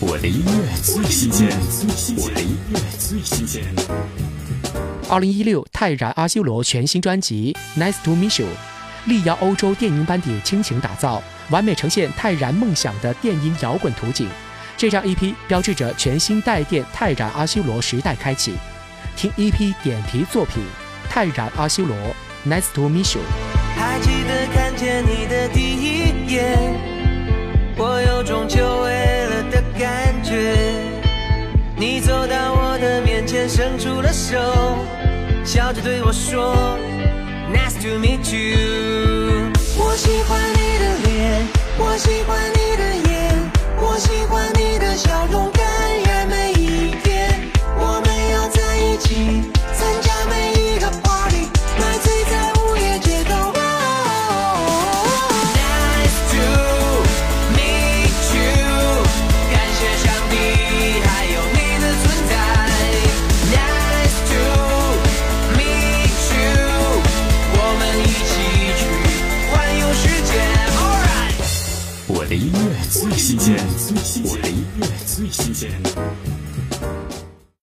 我的音乐最新鲜，我的音乐最新鲜。二零一六泰然阿修罗全新专辑《Nice to Meet You》，力邀欧洲电音班底倾情打造，完美呈现泰然梦想的电音摇滚图景。这张 EP 标志着全新带电泰然阿修罗时代开启。听 EP 点题作品《泰然阿修罗》《Nice to Meet You》。还记得看见你的第一眼，你走到我的面前，伸出了手，笑着对我说：“Nice to meet you。”的音乐最新鲜，我的音乐最新鲜。